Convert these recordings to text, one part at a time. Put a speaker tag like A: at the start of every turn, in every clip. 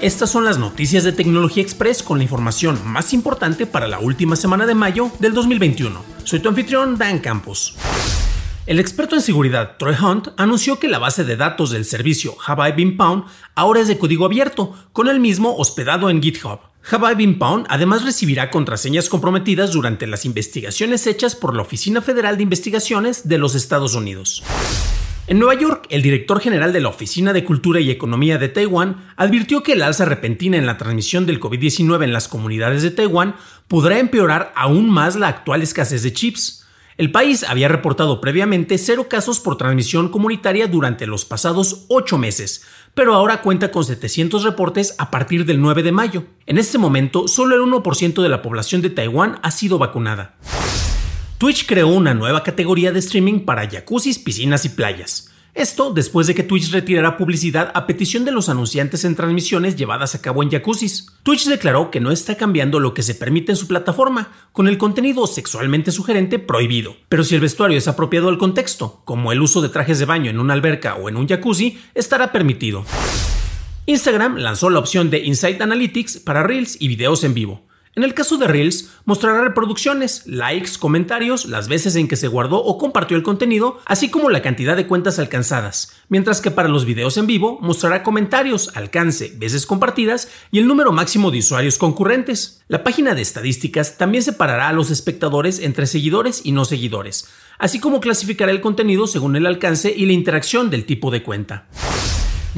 A: Estas son las noticias de Tecnología Express con la información más importante para la última semana de mayo del 2021. Soy tu anfitrión, Dan Campos. El experto en seguridad Troy Hunt anunció que la base de datos del servicio Have I Pound ahora es de código abierto, con el mismo hospedado en GitHub. Have I Pound además recibirá contraseñas comprometidas durante las investigaciones hechas por la Oficina Federal de Investigaciones de los Estados Unidos. En Nueva York, el director general de la Oficina de Cultura y Economía de Taiwán advirtió que el alza repentina en la transmisión del COVID-19 en las comunidades de Taiwán podrá empeorar aún más la actual escasez de chips. El país había reportado previamente cero casos por transmisión comunitaria durante los pasados ocho meses, pero ahora cuenta con 700 reportes a partir del 9 de mayo. En este momento, solo el 1% de la población de Taiwán ha sido vacunada. Twitch creó una nueva categoría de streaming para jacuzzis, piscinas y playas. Esto después de que Twitch retirara publicidad a petición de los anunciantes en transmisiones llevadas a cabo en jacuzzis. Twitch declaró que no está cambiando lo que se permite en su plataforma, con el contenido sexualmente sugerente prohibido. Pero si el vestuario es apropiado al contexto, como el uso de trajes de baño en una alberca o en un jacuzzi, estará permitido. Instagram lanzó la opción de Insight Analytics para Reels y videos en vivo. En el caso de Reels, mostrará reproducciones, likes, comentarios, las veces en que se guardó o compartió el contenido, así como la cantidad de cuentas alcanzadas, mientras que para los videos en vivo mostrará comentarios, alcance, veces compartidas y el número máximo de usuarios concurrentes. La página de estadísticas también separará a los espectadores entre seguidores y no seguidores, así como clasificará el contenido según el alcance y la interacción del tipo de cuenta.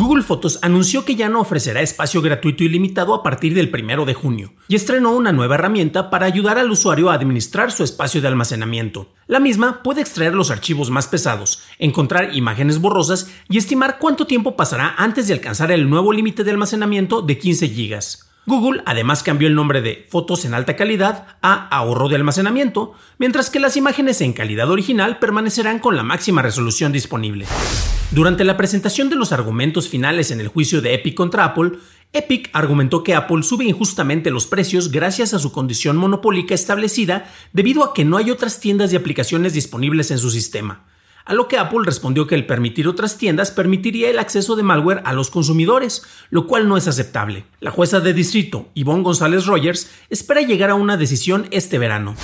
A: Google Fotos anunció que ya no ofrecerá espacio gratuito ilimitado a partir del 1 de junio y estrenó una nueva herramienta para ayudar al usuario a administrar su espacio de almacenamiento. La misma puede extraer los archivos más pesados, encontrar imágenes borrosas y estimar cuánto tiempo pasará antes de alcanzar el nuevo límite de almacenamiento de 15 GB. Google además cambió el nombre de Fotos en alta calidad a ahorro de almacenamiento, mientras que las imágenes en calidad original permanecerán con la máxima resolución disponible. Durante la presentación de los argumentos finales en el juicio de Epic contra Apple, Epic argumentó que Apple sube injustamente los precios gracias a su condición monopólica establecida debido a que no hay otras tiendas de aplicaciones disponibles en su sistema. A lo que Apple respondió que el permitir otras tiendas permitiría el acceso de malware a los consumidores, lo cual no es aceptable. La jueza de distrito, Yvonne González Rogers, espera llegar a una decisión este verano.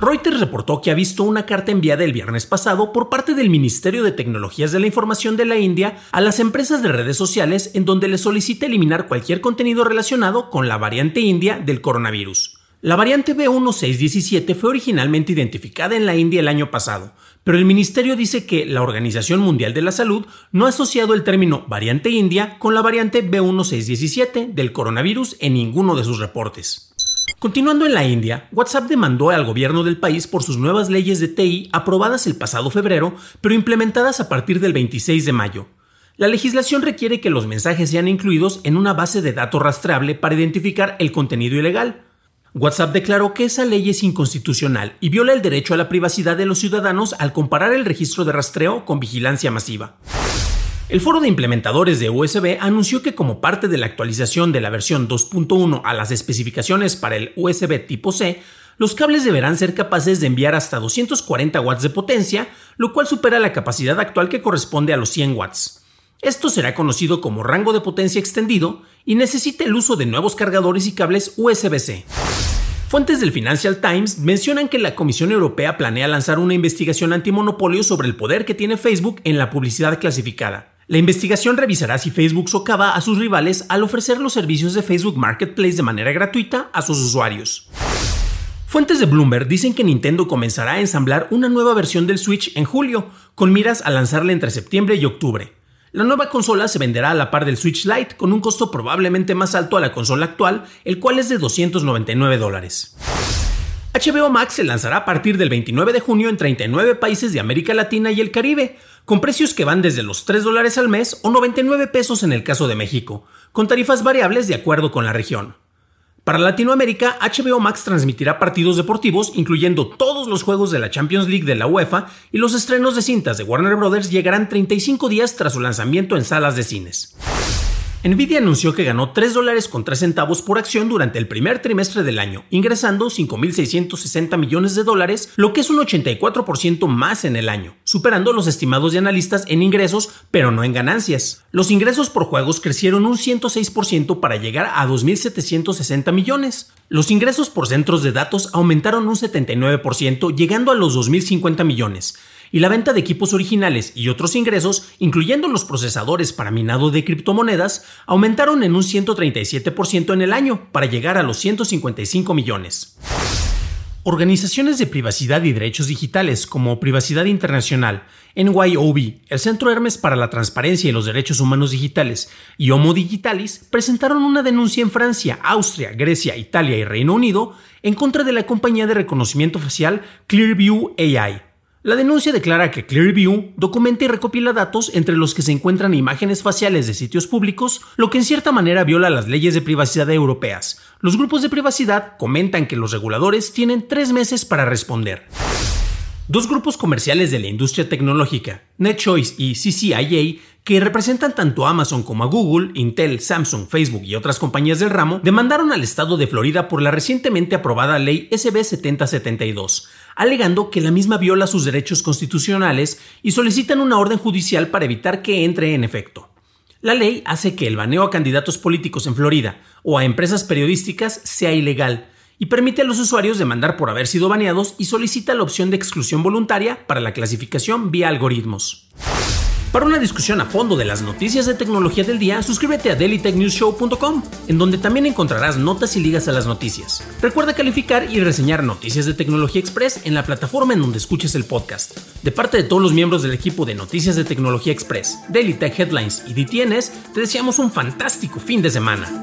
A: Reuters reportó que ha visto una carta enviada el viernes pasado por parte del Ministerio de Tecnologías de la Información de la India a las empresas de redes sociales en donde le solicita eliminar cualquier contenido relacionado con la variante india del coronavirus. La variante B1617 fue originalmente identificada en la India el año pasado, pero el ministerio dice que la Organización Mundial de la Salud no ha asociado el término variante india con la variante B1617 del coronavirus en ninguno de sus reportes. Continuando en la India, WhatsApp demandó al gobierno del país por sus nuevas leyes de TI aprobadas el pasado febrero, pero implementadas a partir del 26 de mayo. La legislación requiere que los mensajes sean incluidos en una base de datos rastreable para identificar el contenido ilegal. WhatsApp declaró que esa ley es inconstitucional y viola el derecho a la privacidad de los ciudadanos al comparar el registro de rastreo con vigilancia masiva. El foro de implementadores de USB anunció que como parte de la actualización de la versión 2.1 a las especificaciones para el USB tipo C, los cables deberán ser capaces de enviar hasta 240 watts de potencia, lo cual supera la capacidad actual que corresponde a los 100 watts. Esto será conocido como rango de potencia extendido y necesita el uso de nuevos cargadores y cables USB-C. Fuentes del Financial Times mencionan que la Comisión Europea planea lanzar una investigación antimonopolio sobre el poder que tiene Facebook en la publicidad clasificada. La investigación revisará si Facebook socava a sus rivales al ofrecer los servicios de Facebook Marketplace de manera gratuita a sus usuarios. Fuentes de Bloomberg dicen que Nintendo comenzará a ensamblar una nueva versión del Switch en julio, con miras a lanzarla entre septiembre y octubre. La nueva consola se venderá a la par del Switch Lite con un costo probablemente más alto a la consola actual, el cual es de 299 dólares. HBO Max se lanzará a partir del 29 de junio en 39 países de América Latina y el Caribe, con precios que van desde los 3 dólares al mes o 99 pesos en el caso de México, con tarifas variables de acuerdo con la región. Para Latinoamérica, HBO Max transmitirá partidos deportivos, incluyendo todos los juegos de la Champions League de la UEFA, y los estrenos de cintas de Warner Bros. llegarán 35 días tras su lanzamiento en salas de cines. Nvidia anunció que ganó 3 dólares con 3 centavos por acción durante el primer trimestre del año, ingresando 5.660 millones de dólares, lo que es un 84% más en el año, superando los estimados de analistas en ingresos, pero no en ganancias. Los ingresos por juegos crecieron un 106% para llegar a 2.760 millones. Los ingresos por centros de datos aumentaron un 79%, llegando a los 2.050 millones y la venta de equipos originales y otros ingresos, incluyendo los procesadores para minado de criptomonedas, aumentaron en un 137% en el año para llegar a los 155 millones. Organizaciones de privacidad y derechos digitales como Privacidad Internacional, NYOB, el Centro Hermes para la Transparencia y los Derechos Humanos Digitales y Homo Digitalis presentaron una denuncia en Francia, Austria, Grecia, Italia y Reino Unido en contra de la compañía de reconocimiento facial Clearview AI la denuncia declara que Clearview documenta y recopila datos entre los que se encuentran imágenes faciales de sitios públicos, lo que en cierta manera viola las leyes de privacidad europeas. Los grupos de privacidad comentan que los reguladores tienen tres meses para responder. Dos grupos comerciales de la industria tecnológica, NetChoice y CCIA, que representan tanto a Amazon como a Google, Intel, Samsung, Facebook y otras compañías del ramo, demandaron al estado de Florida por la recientemente aprobada ley SB 7072, alegando que la misma viola sus derechos constitucionales y solicitan una orden judicial para evitar que entre en efecto. La ley hace que el baneo a candidatos políticos en Florida o a empresas periodísticas sea ilegal y permite a los usuarios demandar por haber sido baneados y solicita la opción de exclusión voluntaria para la clasificación vía algoritmos. Para una discusión a fondo de las noticias de tecnología del día, suscríbete a dailytechnewsshow.com, en donde también encontrarás notas y ligas a las noticias. Recuerda calificar y reseñar Noticias de Tecnología Express en la plataforma en donde escuches el podcast. De parte de todos los miembros del equipo de Noticias de Tecnología Express, Daily Tech Headlines y DTNS, te deseamos un fantástico fin de semana.